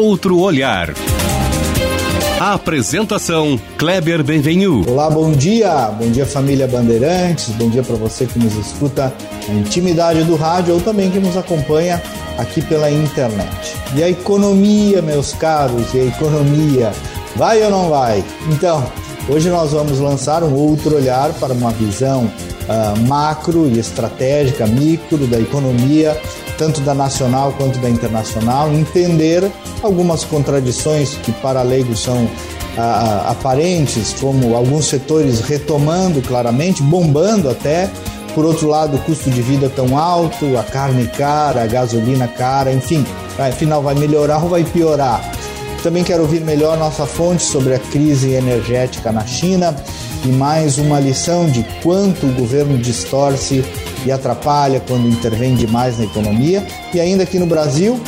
Outro Olhar. A apresentação Kleber Benvenu. Olá, bom dia. Bom dia família Bandeirantes. Bom dia para você que nos escuta na intimidade do rádio ou também que nos acompanha aqui pela internet. E a economia, meus caros, e a economia, vai ou não vai? Então, hoje nós vamos lançar um outro olhar para uma visão uh, macro e estratégica, micro da economia tanto da nacional quanto da internacional, entender algumas contradições que para leigos são ah, ah, aparentes, como alguns setores retomando claramente, bombando até, por outro lado, o custo de vida tão alto, a carne cara, a gasolina cara, enfim, afinal vai melhorar ou vai piorar? Também quero ouvir melhor nossa fonte sobre a crise energética na China e mais uma lição de quanto o governo distorce e atrapalha quando intervém demais na economia. E ainda aqui no Brasil,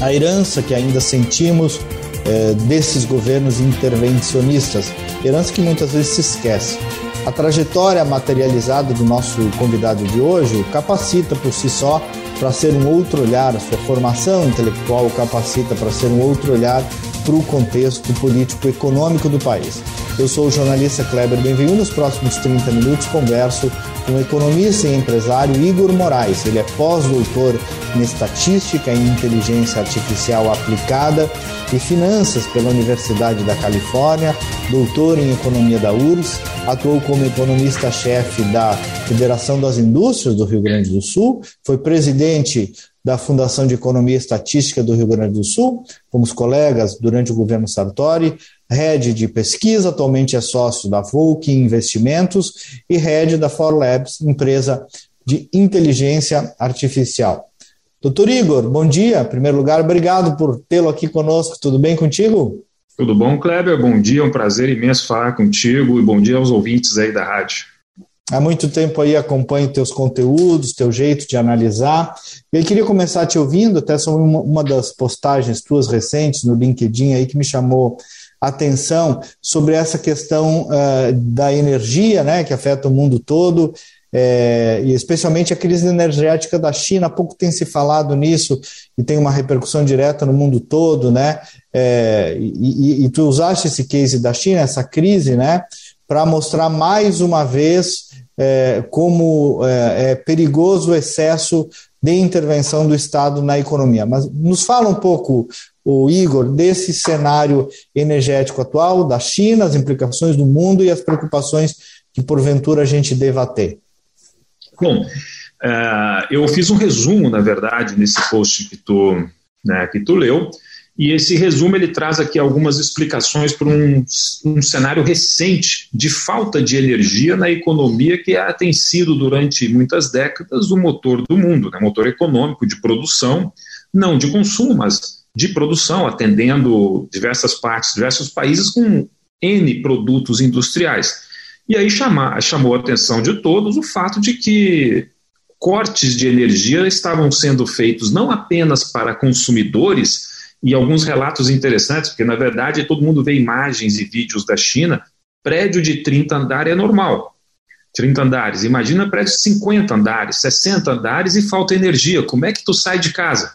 a herança que ainda sentimos é, desses governos intervencionistas, herança que muitas vezes se esquece. A trajetória materializada do nosso convidado de hoje capacita por si só para ser um outro olhar, a sua formação intelectual capacita para ser um outro olhar para o contexto político-econômico do país. Eu sou o jornalista Kleber Benvenu. Nos próximos 30 minutos converso com o economista e empresário Igor Moraes. Ele é pós-doutor em estatística e inteligência artificial aplicada e finanças pela Universidade da Califórnia, doutor em economia da URSS, atuou como economista-chefe da Federação das Indústrias do Rio Grande do Sul, foi presidente da Fundação de Economia e Estatística do Rio Grande do Sul, fomos colegas durante o governo Sartori, head de pesquisa, atualmente é sócio da Volk Investimentos e head da For Labs, empresa de inteligência artificial. Doutor Igor, bom dia. Em primeiro lugar, obrigado por tê-lo aqui conosco. Tudo bem contigo? Tudo bom, Kleber? Bom dia, é um prazer imenso falar contigo e bom dia aos ouvintes aí da rádio. Há muito tempo aí acompanho teus conteúdos, teu jeito de analisar. E eu queria começar te ouvindo, até sobre uma, uma das postagens tuas recentes no LinkedIn aí que me chamou atenção sobre essa questão uh, da energia, né, que afeta o mundo todo, é, e especialmente a crise energética da China. Há pouco tem se falado nisso e tem uma repercussão direta no mundo todo, né? É, e, e, e, tu usaste esse case da China, essa crise, né, para mostrar mais uma vez é, como é, é, perigoso o excesso de intervenção do Estado na economia. Mas nos fala um pouco, o Igor, desse cenário energético atual da China, as implicações do mundo e as preocupações que porventura a gente deva ter. Bom, uh, eu fiz um resumo, na verdade, nesse post que tu, né, que tu leu, e esse resumo ele traz aqui algumas explicações para um, um cenário recente de falta de energia na economia que é, tem sido durante muitas décadas o motor do mundo, né, motor econômico de produção, não de consumo, mas de produção, atendendo diversas partes, diversos países com N produtos industriais. E aí chama, chamou a atenção de todos o fato de que cortes de energia estavam sendo feitos não apenas para consumidores, e alguns relatos interessantes, porque na verdade todo mundo vê imagens e vídeos da China, prédio de 30 andares é normal. 30 andares, imagina prédio de 50 andares, 60 andares e falta energia. Como é que tu sai de casa?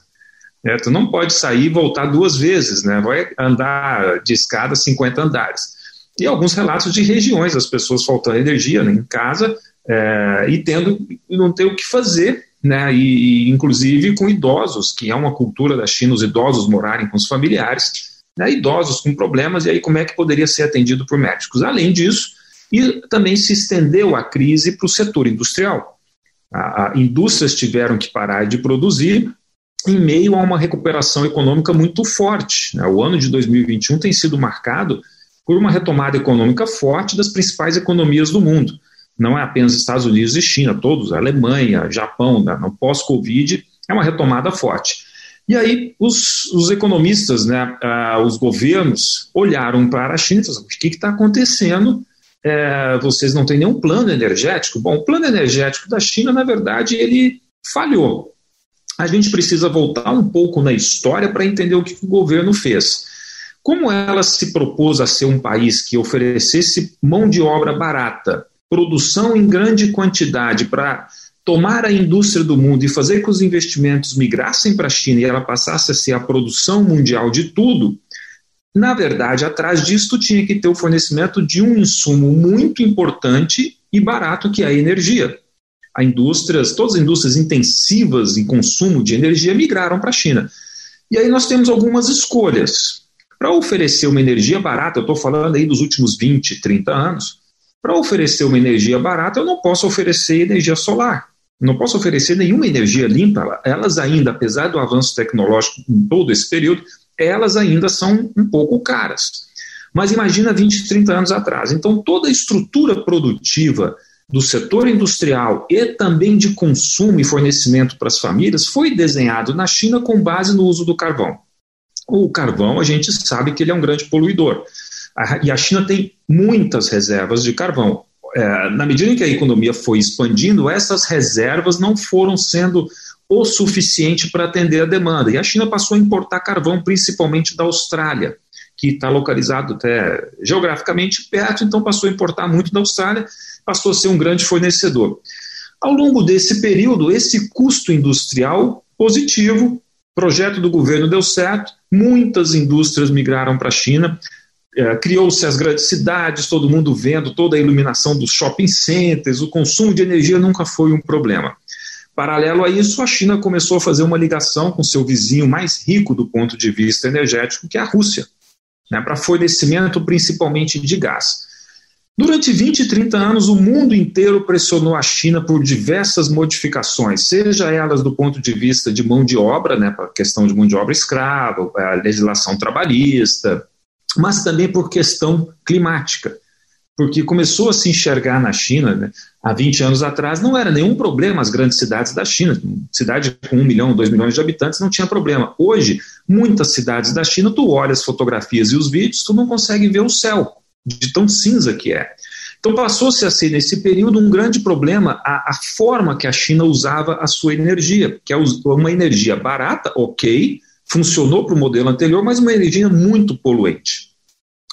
É, tu não pode sair e voltar duas vezes, né? Vai andar de escada 50 andares e alguns relatos de regiões, as pessoas faltando energia né, em casa é, e tendo não ter o que fazer, né, e, e, inclusive com idosos, que é uma cultura da China, os idosos morarem com os familiares, né, idosos com problemas, e aí como é que poderia ser atendido por médicos? Além disso, e também se estendeu a crise para o setor industrial. A, a, indústrias tiveram que parar de produzir em meio a uma recuperação econômica muito forte. Né? O ano de 2021 tem sido marcado por uma retomada econômica forte das principais economias do mundo. Não é apenas Estados Unidos e China, todos, Alemanha, Japão, né, no pós-Covid, é uma retomada forte. E aí os, os economistas, né, uh, os governos, olharam para a China e falaram, o que está acontecendo? É, vocês não têm nenhum plano energético? Bom, o plano energético da China, na verdade, ele falhou. A gente precisa voltar um pouco na história para entender o que o governo fez. Como ela se propôs a ser um país que oferecesse mão de obra barata, produção em grande quantidade para tomar a indústria do mundo e fazer com que os investimentos migrassem para a China e ela passasse a ser a produção mundial de tudo, na verdade, atrás disso tinha que ter o fornecimento de um insumo muito importante e barato, que é a energia. A indústrias, todas as indústrias intensivas em consumo de energia migraram para a China. E aí nós temos algumas escolhas. Para oferecer uma energia barata, eu estou falando aí dos últimos 20, 30 anos, para oferecer uma energia barata, eu não posso oferecer energia solar. Não posso oferecer nenhuma energia limpa. Elas ainda, apesar do avanço tecnológico em todo esse período, elas ainda são um pouco caras. Mas imagina 20, 30 anos atrás. Então, toda a estrutura produtiva do setor industrial e também de consumo e fornecimento para as famílias foi desenhado na China com base no uso do carvão. O carvão, a gente sabe que ele é um grande poluidor. E a China tem muitas reservas de carvão é, na medida em que a economia foi expandindo, essas reservas não foram sendo o suficiente para atender a demanda. E a China passou a importar carvão, principalmente da Austrália, que está localizado até geograficamente perto, então passou a importar muito da Austrália, passou a ser um grande fornecedor. Ao longo desse período, esse custo industrial positivo, projeto do governo deu certo, muitas indústrias migraram para a China, é, criou-se as grandes cidades, todo mundo vendo toda a iluminação dos shopping centers, o consumo de energia nunca foi um problema. Paralelo a isso, a China começou a fazer uma ligação com seu vizinho mais rico do ponto de vista energético, que é a Rússia, né, para fornecimento principalmente de gás. Durante 20 e 30 anos, o mundo inteiro pressionou a China por diversas modificações, seja elas do ponto de vista de mão de obra, né, para a questão de mão de obra escrava, a legislação trabalhista, mas também por questão climática. Porque começou a se enxergar na China, né, há 20 anos atrás, não era nenhum problema as grandes cidades da China. Cidade com 1 milhão, 2 milhões de habitantes não tinha problema. Hoje, muitas cidades da China, tu olha as fotografias e os vídeos, tu não consegue ver o céu, de tão cinza que é. Então passou-se a ser, nesse período, um grande problema a, a, forma que a China usava a sua energia, que é uma energia barata, ok, funcionou para o modelo anterior, mas uma energia muito poluente.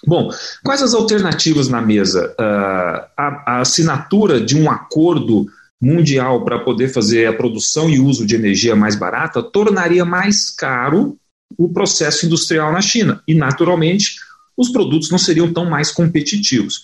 Bom, quais as alternativas na mesa? Uh, a, a assinatura de um acordo mundial para poder fazer a produção e uso de energia mais barata tornaria mais caro o processo industrial na China e, naturalmente, os produtos não seriam tão mais competitivos.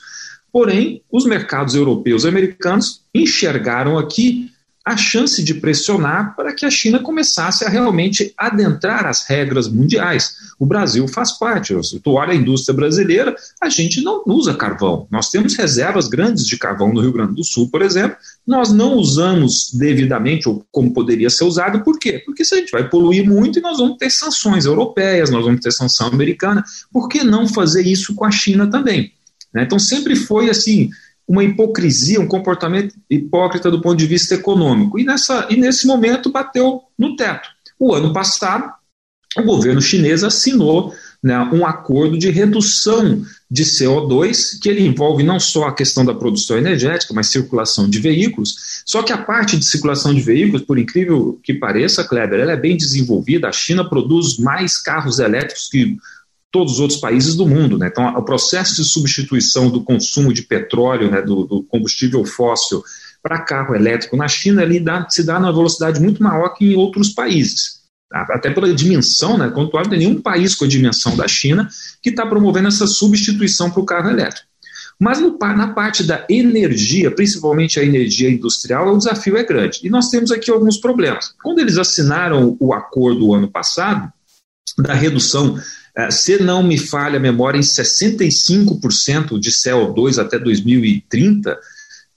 Porém, os mercados europeus e americanos enxergaram aqui a chance de pressionar para que a China começasse a realmente adentrar as regras mundiais. O Brasil faz parte. Se tu olha a indústria brasileira, a gente não usa carvão. Nós temos reservas grandes de carvão no Rio Grande do Sul, por exemplo. Nós não usamos devidamente ou como poderia ser usado. Por quê? Porque se a gente vai poluir muito e nós vamos ter sanções europeias, nós vamos ter sanção americana. Por que não fazer isso com a China também? Né? Então sempre foi assim uma hipocrisia, um comportamento hipócrita do ponto de vista econômico. E, nessa, e nesse momento bateu no teto. O ano passado, o governo chinês assinou né, um acordo de redução de CO2, que ele envolve não só a questão da produção energética, mas circulação de veículos. Só que a parte de circulação de veículos, por incrível que pareça, Kleber, ela é bem desenvolvida. A China produz mais carros elétricos que todos os outros países do mundo. Né? Então, o processo de substituição do consumo de petróleo, né, do, do combustível fóssil, para carro elétrico na China ele dá, se dá numa velocidade muito maior que em outros países. Tá? Até pela dimensão, né, quanto não tem nenhum país com a dimensão da China que está promovendo essa substituição para o carro elétrico. Mas no, na parte da energia, principalmente a energia industrial, o desafio é grande. E nós temos aqui alguns problemas. Quando eles assinaram o acordo o ano passado, da redução é, se não me falha a memória, em 65% de CO2 até 2030,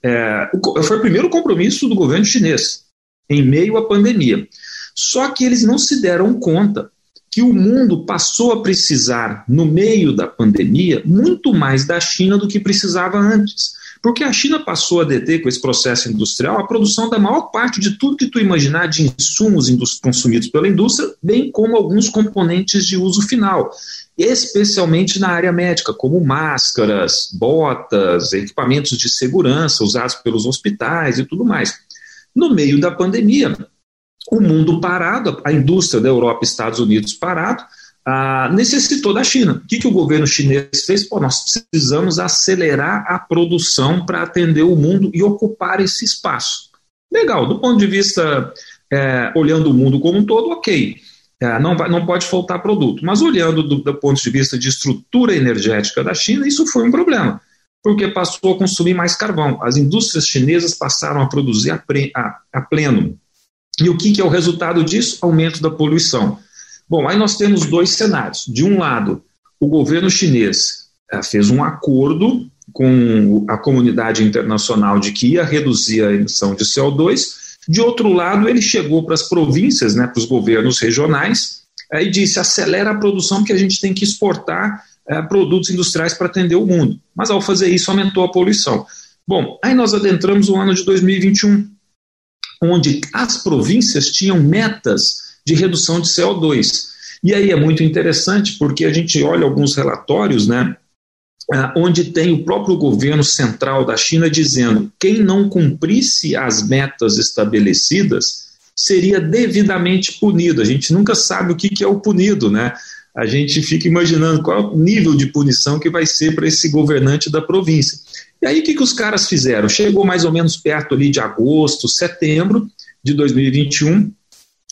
é, foi o primeiro compromisso do governo chinês, em meio à pandemia. Só que eles não se deram conta que o mundo passou a precisar, no meio da pandemia, muito mais da China do que precisava antes. Porque a China passou a deter com esse processo industrial a produção da maior parte de tudo que tu imaginar de insumos consumidos pela indústria, bem como alguns componentes de uso final, especialmente na área médica, como máscaras, botas, equipamentos de segurança usados pelos hospitais e tudo mais. No meio da pandemia, o mundo parado, a indústria da Europa e Estados Unidos parado, ah, necessitou da China. O que, que o governo chinês fez? Pô, nós precisamos acelerar a produção para atender o mundo e ocupar esse espaço. Legal, do ponto de vista, é, olhando o mundo como um todo, ok. É, não, vai, não pode faltar produto. Mas olhando do, do ponto de vista de estrutura energética da China, isso foi um problema, porque passou a consumir mais carvão. As indústrias chinesas passaram a produzir a, pre, a, a pleno. E o que, que é o resultado disso? Aumento da poluição. Bom, aí nós temos dois cenários. De um lado, o governo chinês é, fez um acordo com a comunidade internacional de que ia reduzir a emissão de CO2. De outro lado, ele chegou para as províncias, né, para os governos regionais, é, e disse: acelera a produção, porque a gente tem que exportar é, produtos industriais para atender o mundo. Mas ao fazer isso, aumentou a poluição. Bom, aí nós adentramos o ano de 2021, onde as províncias tinham metas de redução de CO2. E aí é muito interessante porque a gente olha alguns relatórios, né, ah, onde tem o próprio governo central da China dizendo quem não cumprisse as metas estabelecidas seria devidamente punido. A gente nunca sabe o que é o punido, né? A gente fica imaginando qual é o nível de punição que vai ser para esse governante da província. E aí o que, que os caras fizeram? Chegou mais ou menos perto ali de agosto, setembro de 2021,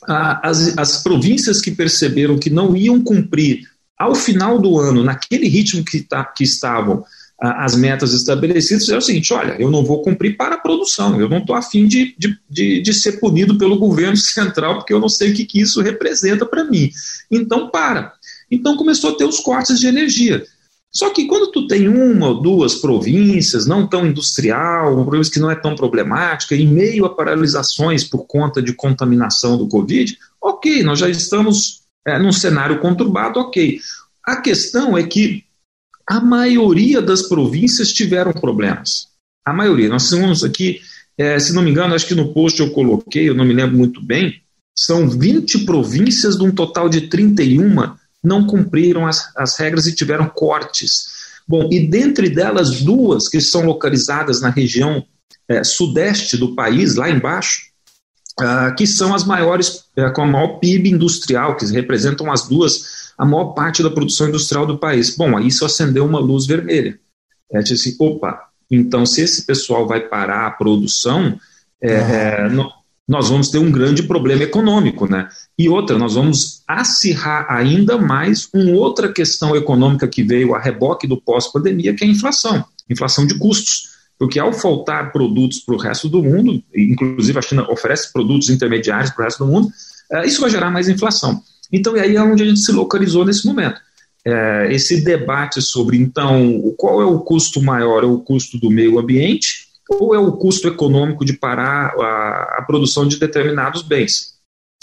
as, as províncias que perceberam que não iam cumprir ao final do ano, naquele ritmo que, tá, que estavam as metas estabelecidas, é o seguinte: olha, eu não vou cumprir para a produção, eu não estou afim de, de, de, de, ser punido pelo governo central, porque eu não sei o que, que isso representa para mim. Então, para. Então, começou a ter os cortes de energia. Só que quando tu tem uma ou duas províncias, não tão industrial, uma província que não é tão problemática, em meio a paralisações por conta de contaminação do Covid, ok, nós já estamos é, num cenário conturbado, ok. A questão é que a maioria das províncias tiveram problemas. A maioria. Nós temos aqui, é, se não me engano, acho que no post eu coloquei, eu não me lembro muito bem, são 20 províncias de um total de 31 não cumpriram as, as regras e tiveram cortes. Bom, e dentre delas, duas que são localizadas na região é, sudeste do país, lá embaixo, uh, que são as maiores, uh, com a maior PIB industrial, que representam as duas, a maior parte da produção industrial do país. Bom, aí isso acendeu uma luz vermelha. É disse assim, opa, então se esse pessoal vai parar a produção, é, é, no, nós vamos ter um grande problema econômico, né? E outra, nós vamos acirrar ainda mais uma outra questão econômica que veio a reboque do pós-pandemia, que é a inflação, inflação de custos porque ao faltar produtos para o resto do mundo, inclusive a China oferece produtos intermediários para o resto do mundo, é, isso vai gerar mais inflação. Então, e aí é onde a gente se localizou nesse momento. É, esse debate sobre, então, qual é o custo maior? É o custo do meio ambiente ou é o custo econômico de parar a, a produção de determinados bens?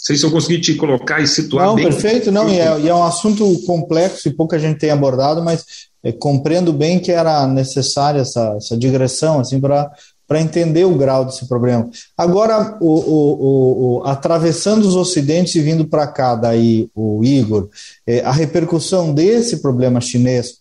Não sei se eu consegui te colocar e situar não, bem. Perfeito, não, e é, e é um assunto complexo e pouca gente tem abordado, mas é, compreendo bem que era necessária essa, essa digressão assim para para entender o grau desse problema. Agora, o, o, o, atravessando os ocidentes e vindo para cá, daí o Igor, é, a repercussão desse problema chinês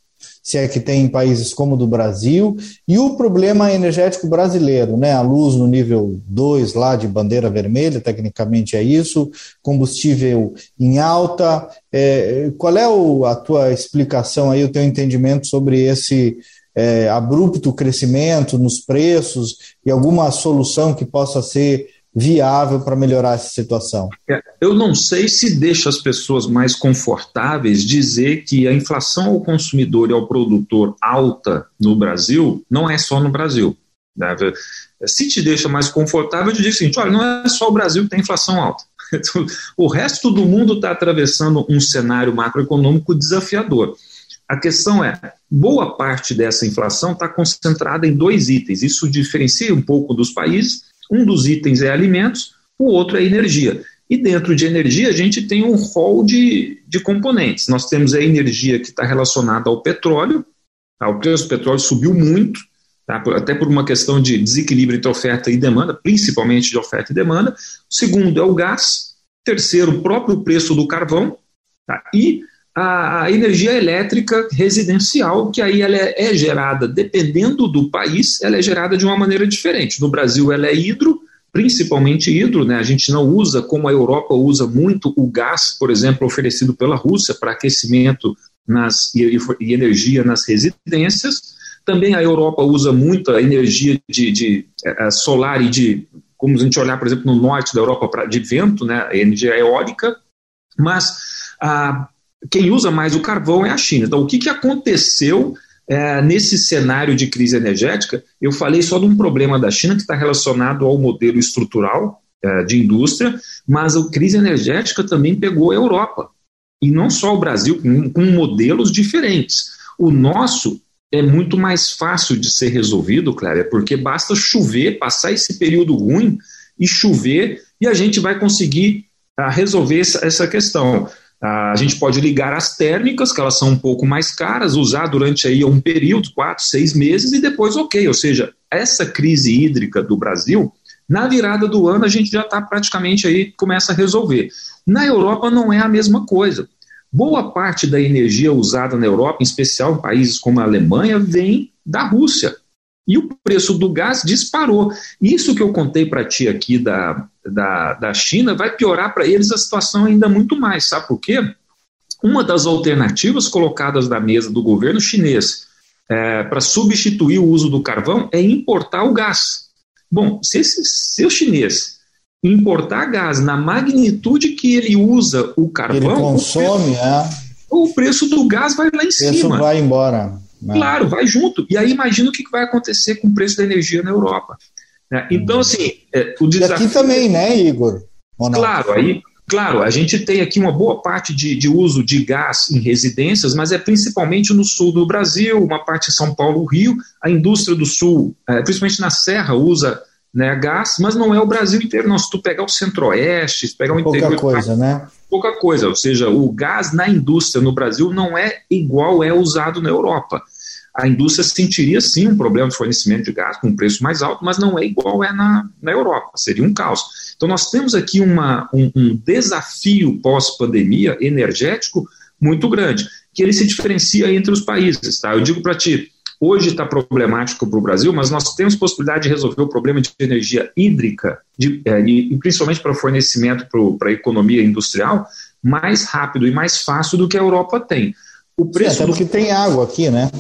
se é que tem em países como o do Brasil, e o problema energético brasileiro, né? A luz no nível 2 lá de bandeira vermelha, tecnicamente é isso, combustível em alta. É, qual é o, a tua explicação aí, o teu entendimento sobre esse é, abrupto crescimento nos preços e alguma solução que possa ser viável para melhorar essa situação? É, eu não sei se deixa as pessoas mais confortáveis dizer que a inflação ao consumidor e ao produtor alta no Brasil não é só no Brasil. Né? Se te deixa mais confortável, eu te digo o seguinte: olha, não é só o Brasil que tem inflação alta. O resto do mundo está atravessando um cenário macroeconômico desafiador. A questão é, boa parte dessa inflação está concentrada em dois itens. Isso diferencia um pouco dos países um dos itens é alimentos, o outro é energia. E dentro de energia, a gente tem um rol de, de componentes. Nós temos a energia que está relacionada ao petróleo, tá? o preço do petróleo subiu muito, tá? até por uma questão de desequilíbrio entre oferta e demanda, principalmente de oferta e demanda. O segundo é o gás. Terceiro, o próprio preço do carvão. Tá? E a, a, energia elétrica residencial, que aí ela é, é, gerada, dependendo do país, ela é gerada de uma maneira diferente. No Brasil ela é hidro, principalmente hidro, né? a gente não usa, como a Europa usa muito, o gás, por exemplo, oferecido pela Rússia para aquecimento nas, e, e, energia nas residências. Também a Europa usa muito a energia de, de, de é, solar e de como a gente olhar, por exemplo, no norte da Europa pra, de vento, né, energia eólica, mas ah, quem usa mais o carvão é a China. Então, o que, que aconteceu é, nesse cenário de crise energética? Eu falei só de um problema da China que está relacionado ao modelo estrutural é, de indústria, mas a crise energética também pegou a Europa. E não só o Brasil, com, com modelos diferentes. O nosso é muito mais fácil de ser resolvido, Cléber, porque basta chover, passar esse período ruim e chover, e a gente vai conseguir uh, resolver essa, essa questão. Uh, a gente pode ligar as térmicas, que elas são um pouco mais caras, usar durante aí um período, quatro, seis meses, e depois ok. Ou seja, essa crise hídrica do Brasil, na virada do ano a gente já está praticamente aí, começa a resolver. Na Europa não é a mesma coisa. Boa parte da energia usada na Europa, em especial em países como a Alemanha, vem da Rússia. E o preço do gás disparou. Isso que eu contei para ti aqui da, da, da China vai piorar para eles a situação ainda muito mais. Sabe por quê? Uma das alternativas colocadas na mesa do governo chinês é, para substituir o uso do carvão é importar o gás. Bom, se, esse, se o chinês importar gás na magnitude que ele usa o carvão. Ele consome, o preço, é. O preço do gás vai lá em cima. O preço vai embora. Né? Claro, vai junto. E aí imagina o que vai acontecer com o preço da energia na Europa. Né? Então, assim, é, o desafio. E aqui também, né, Igor? Claro, aí. Claro, a gente tem aqui uma boa parte de, de uso de gás em residências, mas é principalmente no sul do Brasil, uma parte em São Paulo, Rio. A indústria do sul, é, principalmente na Serra, usa né, gás, mas não é o Brasil inteiro, não. Se tu pegar o centro-oeste, se pegar o pouca interior... Pouca coisa, né? Pouca coisa, ou seja, o gás na indústria no Brasil não é igual é usado na Europa. A indústria sentiria sim um problema de fornecimento de gás com um preço mais alto, mas não é igual é na, na Europa, seria um caos. Então nós temos aqui uma, um, um desafio pós-pandemia energético muito grande, que ele se diferencia entre os países. Tá? Eu digo para ti, hoje está problemático para o Brasil, mas nós temos possibilidade de resolver o problema de energia hídrica, de, é, e, e, principalmente para fornecimento para a economia industrial, mais rápido e mais fácil do que a Europa tem. O preço. Até porque do... tem água aqui, né?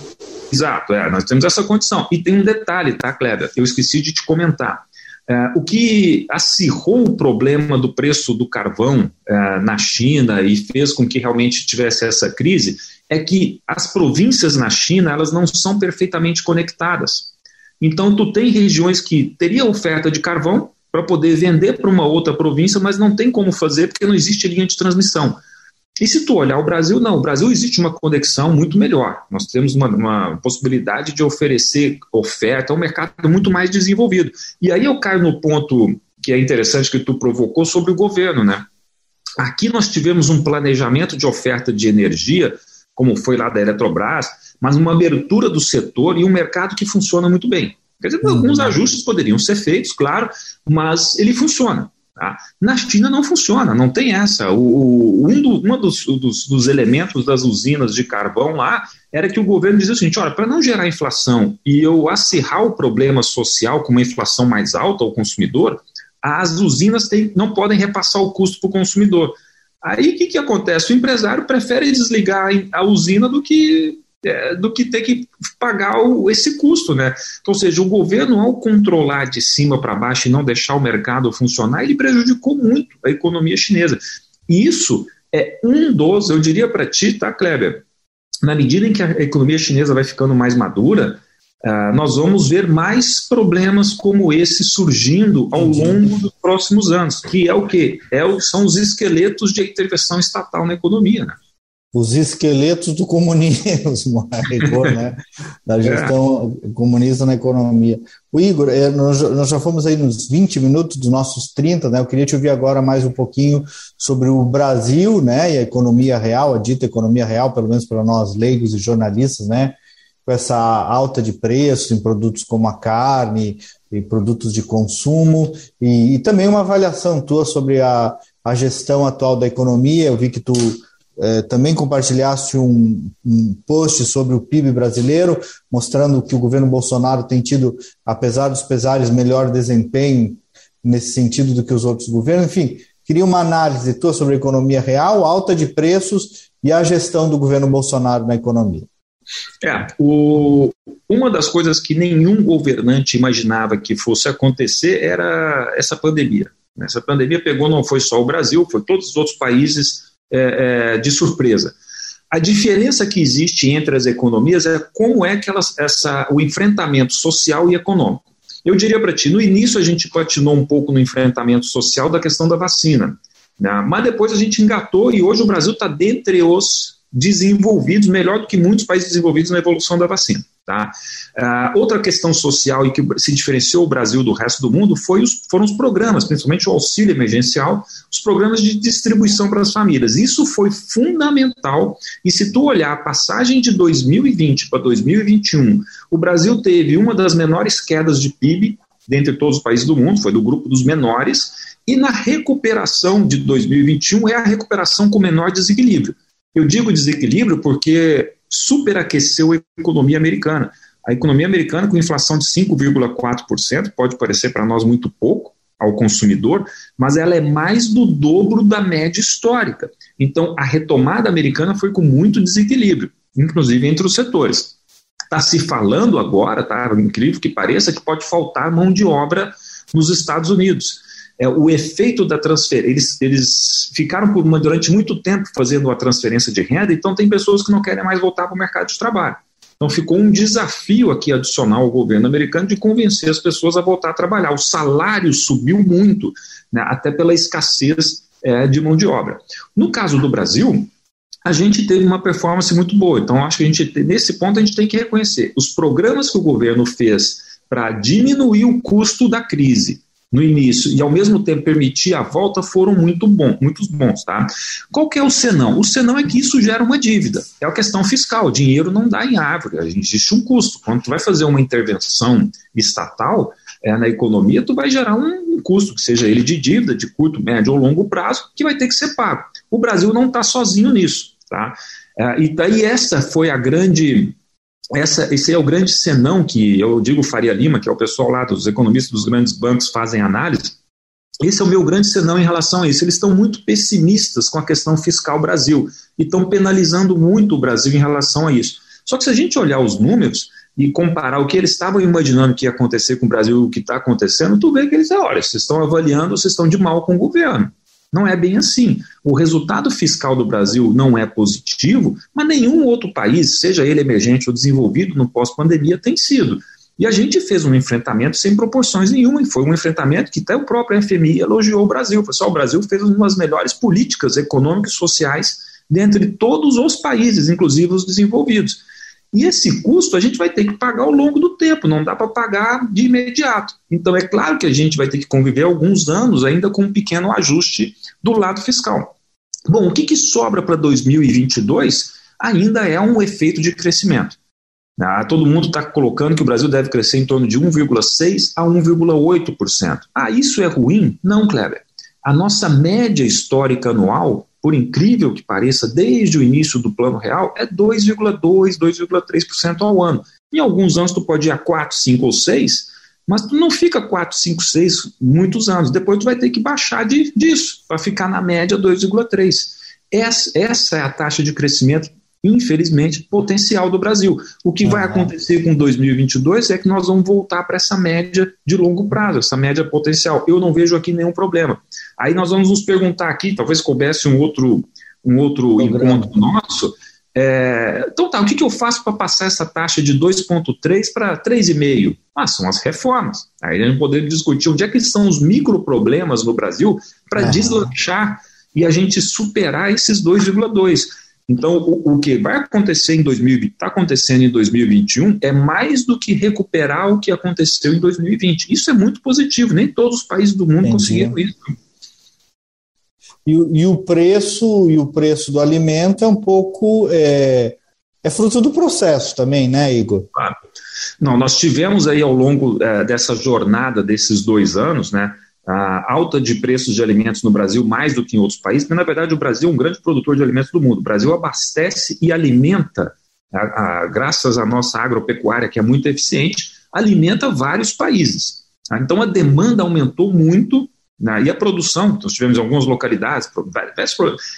Exato, é, nós temos essa condição. E tem um detalhe, tá, Kleber? Eu esqueci de te comentar. É, o que acirrou o problema do preço do carvão é, na China e fez com que realmente tivesse essa crise é que as províncias na China elas não são perfeitamente conectadas. Então, tu tem regiões que teria oferta de carvão para poder vender para uma outra província, mas não tem como fazer porque não existe linha de transmissão. E se tu olhar o Brasil, não, o Brasil existe uma conexão muito melhor. Nós temos uma, uma possibilidade de oferecer oferta a um mercado muito mais desenvolvido. E aí eu caio no ponto que é interessante que tu provocou sobre o governo, né? Aqui nós tivemos um planejamento de oferta de energia como foi lá da Eletrobras, mas uma abertura do setor e um mercado que funciona muito bem. Quer dizer, uhum. alguns ajustes poderiam ser feitos, claro, mas ele funciona. Tá? Na China não funciona, não tem essa. O, um, do, uma dos, dos, dos, elementos das usinas de carvão lá era que o governo dizia o seguinte: olha, para não gerar inflação e eu acirrar o problema social com uma inflação mais alta ao consumidor, as usinas tem, não podem repassar o custo para o consumidor. Aí o que, que acontece? O empresário prefere desligar a usina do que é, do que ter que pagar o, esse custo, né? Então, ou seja, o governo, ao controlar de cima para baixo e não deixar o mercado funcionar, ele prejudicou muito a economia chinesa. E isso é um dos, eu diria para ti, tá, Kleber? Na medida em que a economia chinesa vai ficando mais madura, Uh, nós vamos ver mais problemas como esse surgindo ao longo dos próximos anos, que é o que? É o, são os esqueletos de intervenção estatal na economia. Né? Os esqueletos do comunismo, né? da é. gestão é. comunista na economia. O Igor, é, nós, nós, já fomos aí nos 20 minutos dos nossos 30, né? Eu queria te ouvir agora mais um pouquinho sobre o Brasil, né? E a economia real, a dita economia real, pelo menos para nós leigos e jornalistas, né? Com essa alta de preços em produtos como a carne e produtos de consumo, e, e também uma avaliação tua sobre a, a gestão atual da economia. Eu vi que tu eh, também compartilhaste um, um, post sobre o PIB brasileiro, mostrando que o governo Bolsonaro tem tido, apesar dos pesares, melhor desempenho nesse sentido do que os outros governos. Enfim, queria uma análise tua sobre a economia real, alta de preços e a gestão do governo Bolsonaro na economia. É, o, uma das coisas que nenhum governante imaginava que fosse acontecer era essa pandemia. Essa pandemia pegou não foi só o Brasil, foi todos os outros países é, é, de surpresa. A diferença que existe entre as economias é como é que elas, essa, o enfrentamento social e econômico. Eu diria para ti, no início a gente patinou um pouco no enfrentamento social da questão da vacina, né? mas depois a gente engatou e hoje o Brasil está dentre os desenvolvidos, melhor do que muitos países desenvolvidos na evolução da vacina. Tá? Uh, outra questão social e que se diferenciou o Brasil do resto do mundo foi os, foram os programas, principalmente o auxílio emergencial, os programas de distribuição para as famílias. Isso foi fundamental. E se tu olhar a passagem de 2020 para 2021, o Brasil teve uma das menores quedas de PIB dentre todos os países do mundo, foi do grupo dos menores, e na recuperação de 2021 é a recuperação com menor desequilíbrio. Eu digo desequilíbrio porque superaqueceu a economia americana. A economia americana, com inflação de 5,4%, pode parecer para nós muito pouco ao consumidor, mas ela é mais do dobro da média histórica. Então, a retomada americana foi com muito desequilíbrio, inclusive entre os setores. Está se falando agora, tá incrível que pareça, que pode faltar mão de obra nos Estados Unidos é, o efeito da transferência. Eles, eles ficaram por durante muito tempo fazendo a transferência de renda, então tem pessoas que não querem mais voltar para o mercado de trabalho. Então ficou um desafio aqui adicional ao governo americano de convencer as pessoas a voltar a trabalhar. O salário subiu muito, né, até pela escassez é, de mão de obra. No caso do Brasil, a gente teve uma performance muito boa. Então, acho que a gente, nesse ponto, a gente tem que reconhecer os programas que o governo fez para diminuir o custo da crise no início e ao mesmo tempo permitir a volta foram muito bons, muitos bons, tá? Qual que é o senão? O senão é que isso gera uma dívida. É a questão fiscal. O dinheiro não dá em árvore, existe um custo. Quando tu vai fazer uma intervenção estatal é, na economia, tu vai gerar um, um custo, que seja ele de dívida, de curto, médio ou longo prazo, que vai ter que ser pago. O Brasil não está sozinho nisso, tá? É, e daí essa foi a grande essa, esse é o grande senão que eu digo Faria Lima, que é o pessoal lá dos economistas dos grandes bancos fazem análise. Esse é o meu grande senão em relação a isso. Eles estão muito pessimistas com a questão fiscal Brasil e estão penalizando muito o Brasil em relação a isso. Só que se a gente olhar os números e comparar o que eles estavam imaginando que ia acontecer com o Brasil e o que está acontecendo, tu vê que eles, olha, vocês estão avaliando, vocês estão de mal com o governo. Não é bem assim. O resultado fiscal do Brasil não é positivo, mas nenhum outro país, seja ele emergente ou desenvolvido no pós-pandemia, tem sido. E a gente fez um enfrentamento sem proporções nenhuma, e foi um enfrentamento que até o próprio FMI elogiou o Brasil. Pessoal, o Brasil fez uma das melhores políticas econômicas e sociais dentre todos os países, inclusive os desenvolvidos. E esse custo a gente vai ter que pagar ao longo do tempo, não dá para pagar de imediato. Então é claro que a gente vai ter que conviver alguns anos ainda com um pequeno ajuste do lado fiscal. Bom, o que, que sobra para 2022 ainda é um efeito de crescimento. Ah, todo mundo está colocando que o Brasil deve crescer em torno de 1,6% a 1,8%. Ah, isso é ruim? Não, Kleber. A nossa média histórica anual por incrível que pareça, desde o início do plano real, é 2,2%, 2,3% ao ano. Em alguns anos tu pode ir a 4, 5 ou 6, mas tu não fica 4, 5, 6 muitos anos. Depois tu vai ter que baixar de, disso, para ficar na média 2,3%. Essa, essa é a taxa de crescimento infelizmente, potencial do Brasil. O que uhum. vai acontecer com 2022 é que nós vamos voltar para essa média de longo prazo, essa média potencial. Eu não vejo aqui nenhum problema. Aí nós vamos nos perguntar aqui, talvez coubesse um outro, um outro encontro nosso. É, então tá, o que, que eu faço para passar essa taxa de 2,3 para 3,5? Ah, são as reformas. Aí a gente poderia discutir onde é que estão os microproblemas no Brasil para uhum. deslanchar e a gente superar esses 2,2. Então, o, o, que vai acontecer em 2020, está acontecendo em 2021, é mais do que recuperar o que aconteceu em 2020. Isso é muito positivo, nem todos os países do mundo Entendi. conseguiram isso. E, e, o preço e o preço do alimento é um pouco é, é fruto do processo também, né, Igor? Claro. Não, nós tivemos aí ao longo é, dessa jornada desses dois anos, né, a alta de preços de alimentos no Brasil mais do que em outros países, mas na verdade o Brasil é um grande produtor de alimentos do mundo. O Brasil abastece e alimenta, a, a, graças à nossa agropecuária, que é muito eficiente, alimenta vários países. Tá? Então a demanda aumentou muito Né? E a produção, nós tivemos em algumas localidades,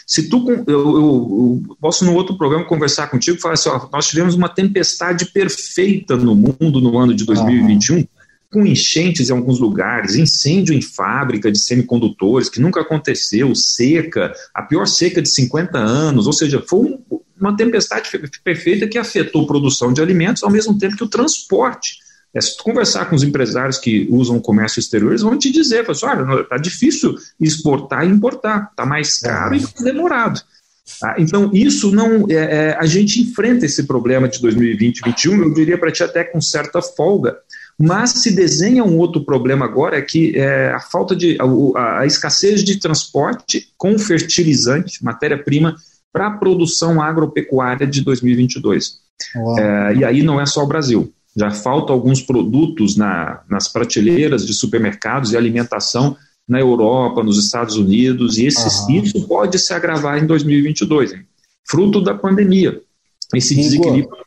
se tu, eu, eu, eu, posso no outro programa conversar contigo e falar assim, ó, nós tivemos uma tempestade perfeita no mundo no ano de 2021, uhum. com enchentes em alguns lugares, incêndio em fábrica de semicondutores, que nunca aconteceu, seca, a pior seca de 50 anos, ou seja, foi um, uma tempestade perfeita que afetou a produção de alimentos ao mesmo tempo que o transporte é, se tu conversar com os empresários que usam o comércio exterior, eles vão te dizer, assim, olha, está difícil exportar e importar, está mais caro e demorado. Tá? Então, isso não. É, é, a gente enfrenta esse problema de 2020 2021, eu diria para ti até com certa folga. Mas se desenha um outro problema agora, é que é a falta de. A, a escassez de transporte com fertilizante, matéria-prima, para a produção agropecuária de 2022. É, e aí não é só o Brasil já faltam alguns produtos na, nas prateleiras de supermercados e alimentação na Europa, nos Estados Unidos, e esses, isso pode se agravar em 2022, hein? fruto da pandemia, esse Igor, desequilíbrio.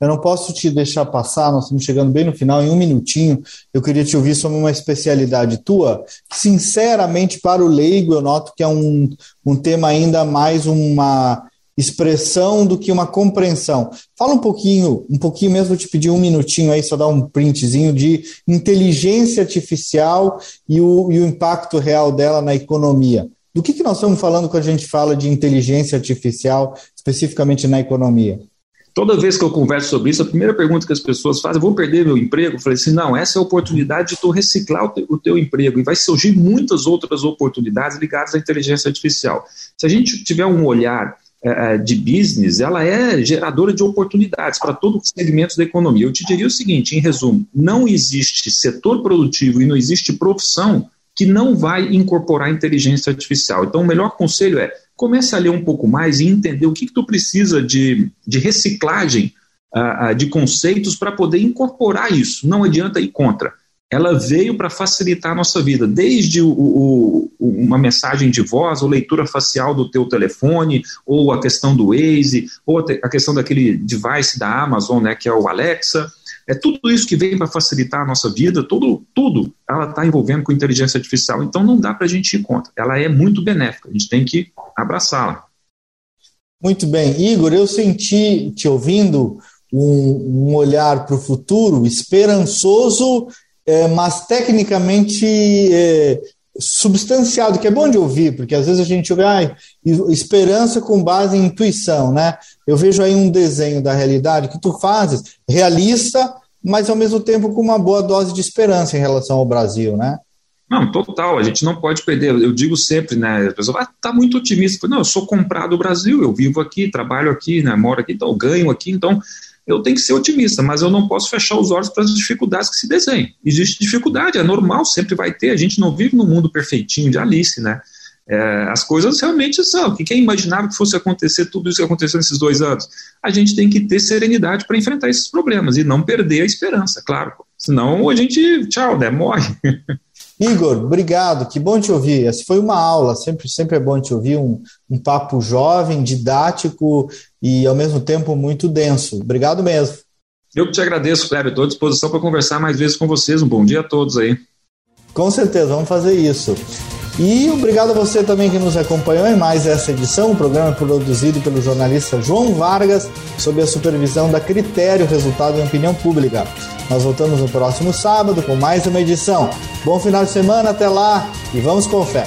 Eu não posso te deixar passar, nós estamos chegando bem no final, em um minutinho, eu queria te ouvir sobre uma especialidade tua, que sinceramente para o leigo eu noto que é um, um tema ainda mais uma expressão do que uma compreensão. Fala um pouquinho, um pouquinho mesmo, te pedir um minutinho aí, só dar um printzinho de inteligência artificial e o, e o impacto real dela na economia. Do que, que nós estamos falando quando a gente fala de inteligência artificial, especificamente na economia? Toda vez que eu converso sobre isso, a primeira pergunta que as pessoas fazem, vou perder meu emprego? Eu falei assim, não, essa é a oportunidade de tu reciclar o teu, o teu emprego e vai surgir muitas outras oportunidades ligadas à inteligência artificial. Se a gente tiver um olhar de business, ela é geradora de oportunidades para todos os segmentos da economia. Eu te diria o seguinte, em resumo, não existe setor produtivo e não existe profissão que não vai incorporar inteligência artificial. Então, o melhor conselho é comece a ler um pouco mais e entender o que, que tu precisa de, de reciclagem uh, de conceitos para poder incorporar isso. Não adianta ir contra ela veio para facilitar a nossa vida, desde o, o, uma mensagem de voz, ou leitura facial do teu telefone, ou a questão do Waze, ou a questão daquele device da Amazon, né, que é o Alexa. É tudo isso que vem para facilitar a nossa vida, tudo, tudo ela está envolvendo com inteligência artificial. Então não dá para a gente ir contra. Ela é muito benéfica, a gente tem que abraçá-la. Muito bem. Igor, eu senti, te ouvindo, um, um olhar para o futuro esperançoso é, mas tecnicamente é, substanciado, que é bom de ouvir, porque às vezes a gente ouve ah, esperança com base em intuição, né? Eu vejo aí um desenho da realidade que tu fazes, realista, mas ao mesmo tempo com uma boa dose de esperança em relação ao Brasil, né? Não, total, a gente não pode perder. Eu digo sempre, né? A pessoa ah, tá muito otimista. Não, eu sou comprado do Brasil, eu vivo aqui, trabalho aqui, né, moro aqui, então ganho aqui, então eu tenho que ser otimista, mas eu não posso fechar os olhos para as dificuldades que se desenham. Existe dificuldade, é normal, sempre vai ter. A gente não vive num mundo perfeitinho de Alice, né? É, as coisas realmente são. Quem imaginava que fosse acontecer tudo isso que aconteceu nesses dois anos? A gente tem que ter serenidade para enfrentar esses problemas e não perder a esperança, claro. Senão a gente, tchau, né? Morre. Igor, obrigado, que bom te ouvir. Essa foi uma aula, sempre, sempre é bom te ouvir, um, um papo jovem, didático e ao mesmo tempo muito denso. Obrigado mesmo. Eu que te agradeço, Kleber. Estou à disposição para conversar mais vezes com vocês. Um bom dia a todos aí. Com certeza, vamos fazer isso. E obrigado a você também que nos acompanhou em mais essa edição. O programa é produzido pelo jornalista João Vargas, sob a supervisão da Critério Resultado em Opinião Pública. Nós voltamos no próximo sábado com mais uma edição. Bom final de semana, até lá e vamos com fé.